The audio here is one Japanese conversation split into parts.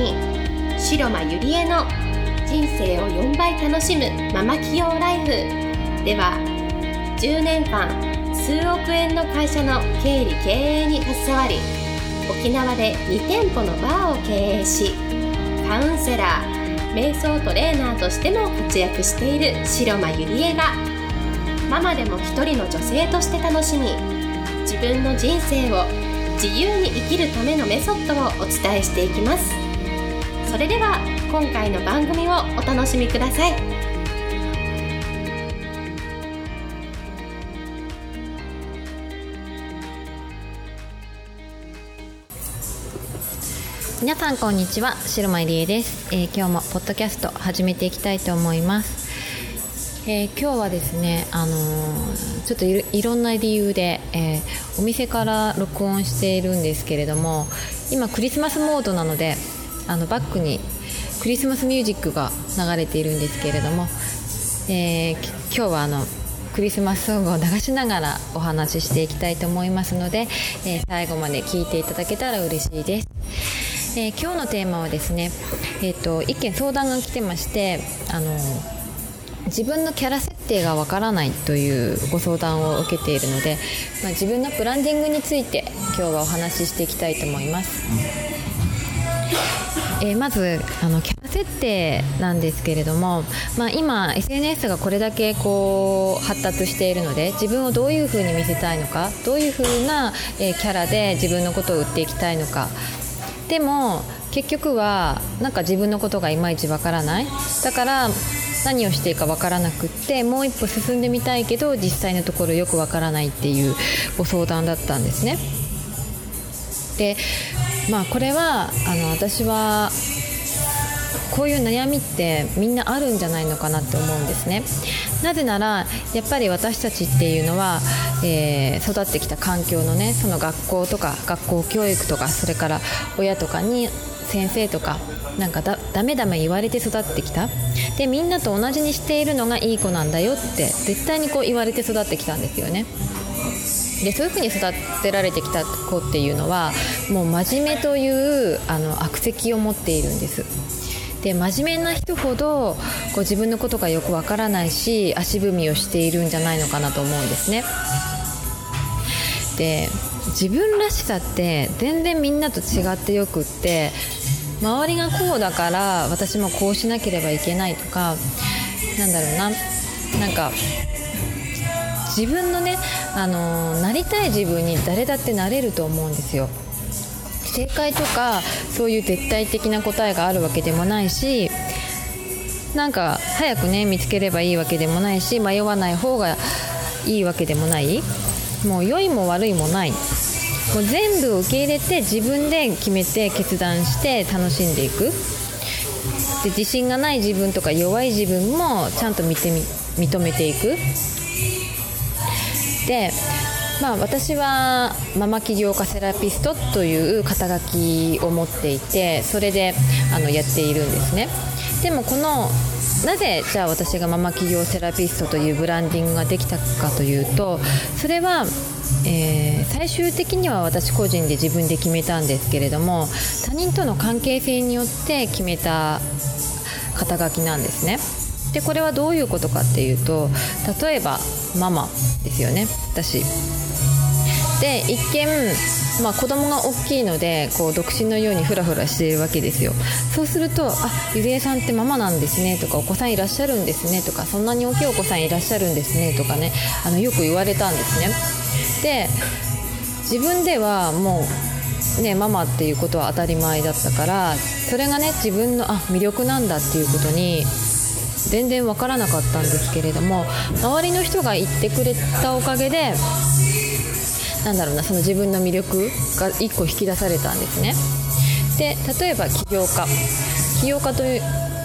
に白間ゆりえの人生を4倍楽しむママ企業ライフ。では10年間数億円の会社の経理経営に携わり沖縄で2店舗のバーを経営しカウンセラー瞑想トレーナーとしても活躍している白間ゆりえがママでも一人の女性として楽しみ自分の人生を自由に生きるためのメソッドをお伝えしていきます。それでは今回の番組をお楽しみください。皆さんこんにちは白間理恵です、えー、今日もポッドキャスト始めていきたいと思います。えー、今日はですね、あのー、ちょっといろんな理由で、えー、お店から録音しているんですけれども今クリスマスモードなのであのバックにクリスマスミュージックが流れているんですけれども、え今日はあのクリスマスソングを流しながらお話ししていきたいと思いますので、え最後まで聞いていただけたら嬉しいです。え今日のテーマはですね、えーと、と一件相談が来てましてあの自分のキャラ設定がわからないというご相談を受けているので、まあ、自分のブランディングについて今日はお話ししていきたいと思います。えー、まずあのキャラ設定なんですけれども、まあ、今 SNS がこれだけこう発達しているので自分をどういうふうに見せたいのかどういうふうな、えー、キャラで自分のことを売っていきたいのかでも結局はなんか自分のことがいまいちわからないだから何をしていいかわからなくってもう一歩進んでみたいけど実際のところよくわからないっていうご相談だったんですね。でまあこれはあの私はこういう悩みってみんなあるんじゃないのかなって思うんですね。なぜならやっぱり私たちっていうのは、えー、育ってきた環境のねその学校とか学校教育とかそれから親とかに先生とかなんかだダメダメ言われて育ってきた。でみんなと同じにしているのがいい子なんだよって絶対にこう言われて育ってきたんですよね。でそういうふうに育てられてきた子っていうのはもう真面目というあの悪癖を持っているんです。で真面目な人ほどこう自分のことがよくわからないし足踏みをしているんじゃないのかなと思うんですね。で自分らしさって全然みんなと違ってよくって周りがこうだから私もこうしなければいけないとかなんだろうななんか自分のね、あのー、なりたい自分に誰だってなれると思うんですよ。正解とかそういう絶対的な答えがあるわけでもないしなんか早くね見つければいいわけでもないし迷わない方がいいわけでもない。もう良いも悪いもない。もう全部受け入れて自分で決めて決断して楽しんでいく。で自信がない自分とか弱い自分もちゃんと見てみ認めていく。まあ、私はママ起業家セラピストという肩書きを持っていてそれであのやっているんですね。でもこのなぜじゃあ私がママ起業セラピストというブランディングができたかというとそれはえー、最終的には私個人で自分で決めたんですけれども他人との関係性によって決めた肩書きなんですね。でこれはどういうことかっていうと例えばママですよね。私。で一見、まあ、子供が大きいのでこう独身のようにフラフラしているわけですよ。そうすると「あゆりえさんってママなんですね」とか「お子さんいらっしゃるんですね」とか「そんなに大きいお子さんいらっしゃるんですね」とかねあのよく言われたんですね。で自分ではもうねママっていうことは当たり前だったからそれがね自分のあ魅力なんだっていうことに全然わからなかったんですけれども周りの人が言ってくれたおかげでなんだろうなその自分の魅力が1個引き出されたんですね。で例えば起業家。起業家という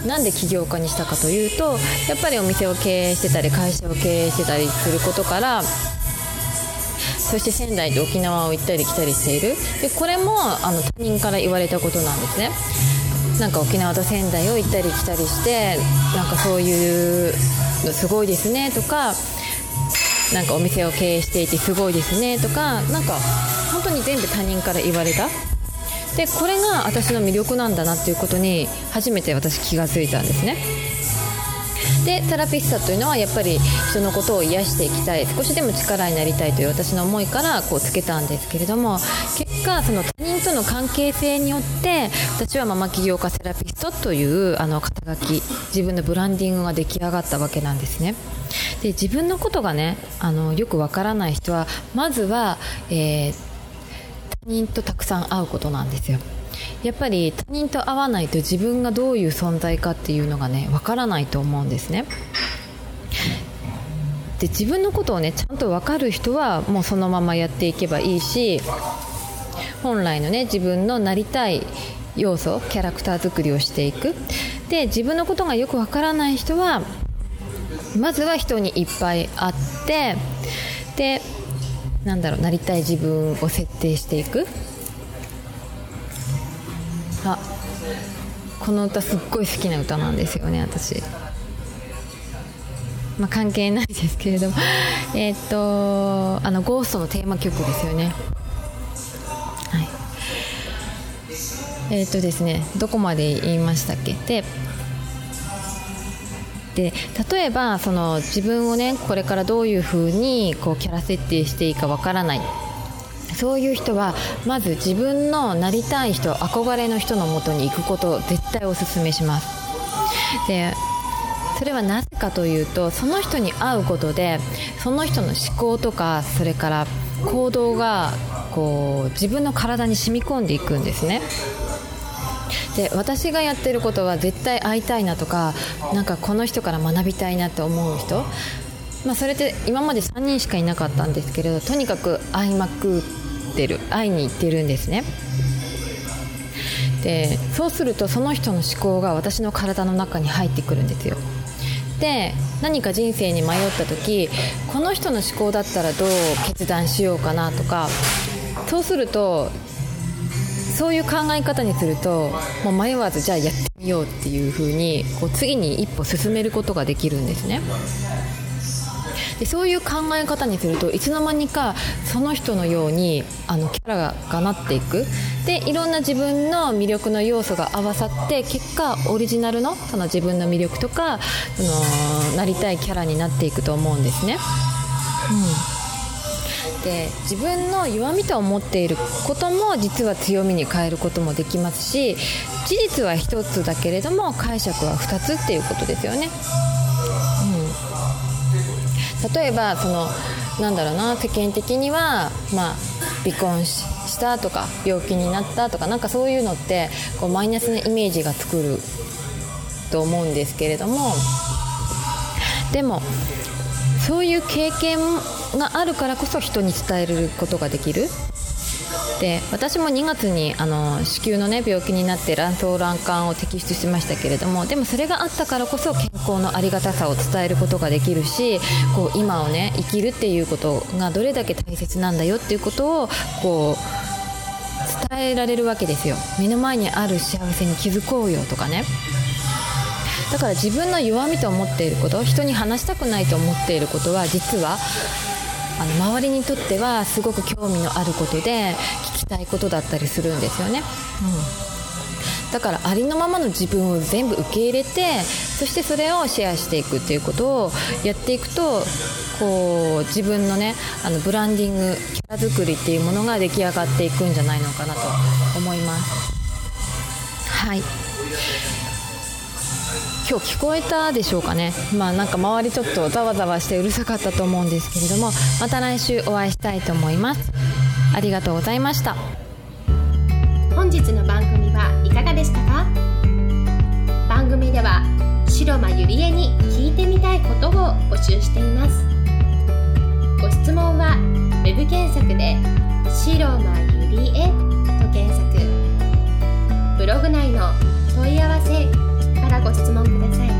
なんで起業家にしたかというとやっぱりお店を経営してたり会社を経営してたりすることからそして仙台と沖縄を行ったり来たりしている。でこれもあの他人から言われたことなんですね。なんか沖縄と仙台を行ったり来たりしてなんかそういうのすごいですねとかなんかお店を経営していてすごいですねとかなんか本当に全部他人から言われた。でこれが私の魅力なんだなっていうことに初めて私気がついたんですね。でセラピストというのはやっぱり人のことを癒していきたい少しでも力になりたいという私の思いからこうつけたんですけれども結果その他人との関係性によって私はママ起業家セラピストというあの肩書き自分のブランディングが出来上がったわけなんですね。で自分のことがねあのよくわからない人はまずは、えー、他人とたくさん会うことなんですよ。やっぱり他人と会わないと自分がどういう存在かっていうのがねわからないと思うんですね。で自分のことをねちゃんと分かる人はもうそのままやっていけばいいし本来のね自分のなりたい要素キャラクター作りをしていく。で自分のことがよくわからない人はまずは人にいっぱい会ってでなんだろうなりたい自分を設定していく。あこの歌すっごい好きな歌なんですよね私。まあ、関係ないですけれども。えっとあのゴーストのテーマ曲ですよね。はい。えっ、とですねどこまで言いましたっけ？でで例えばその自分をねこれからどういうふうにこうキャラ設定していいかわからない。そういう人はまず自分のなりたい人憧れの人のもとに行くことを絶対おすすめします。でそれはなぜかというとその人に会うことでその人の思考とかそれから行動がこう自分の体に染み込んでいくんですね。で私がやってることは絶対会いたいなとかなんかこの人から学びたいなって思う人。まあ、それって今まで3人しかいなかったんですけれどとにかく会いまくってる。会いに行ってるんですね。でそうするとその人の思考が私の体の中に入ってくるんですよ。で何か人生に迷った時この人の思考だったらどう決断しようかなとかそうするとそういう考え方にするともう迷わずじゃあやってみようっていう風にこう次に一歩進めることができるんですね。でそういう考え方にするといつの間にかその人のようにあのキャラがなっていく。でいろんな自分の魅力の要素が合わさって結果オリジナルのその自分の魅力とかそのなりたいキャラになっていくと思うんですね。うん。で自分の弱みと思っていることも実は強みに変えることもできますし事実は1つだけれども解釈は2つっていうことですよね。うん例えばそのなんだろうな世間的には、まあ、離婚したとか病気になったとかなんかそういうのってこうマイナスなイメージが作ると思うんですけれどもでもそういう経験があるからこそ人に伝えることができる。で私も2月にあの子宮の、ね、病気になって卵巣卵管を摘出しましたけれどもでもそれがあったからこそ健康のありがたさを伝えることができるしこう今を、ね、生きるっていうことがどれだけ大切なんだよっていうことをこう伝えられるわけですよ。目の前にある幸せに気づこうよとかね。だから自分の弱みと思っていること人に話したくないと思っていることは実はあの周りにとってはすごく興味のあることで聞きたいことだったりするんですよね。うんだからありのままの自分を全部受け入れてそしてそれをシェアしていくっていうことをやっていくとこう自分のねあのブランディングキャラ作りっていうものが出来上がっていくんじゃないのかなと思います。はい今日聞こえたでしょうかね。まあなんか周りちょっとざわざわしてうるさかったと思うんですけれどもまた来週お会いしたいと思います。ありがとうございました。本日の番組はいかがでしたか？番組では白間ゆりえに聞いてみたいことを募集しています。ご質問は web 検索で「白間ゆりえ」と検索。ブログ内の問い合わせご質問ください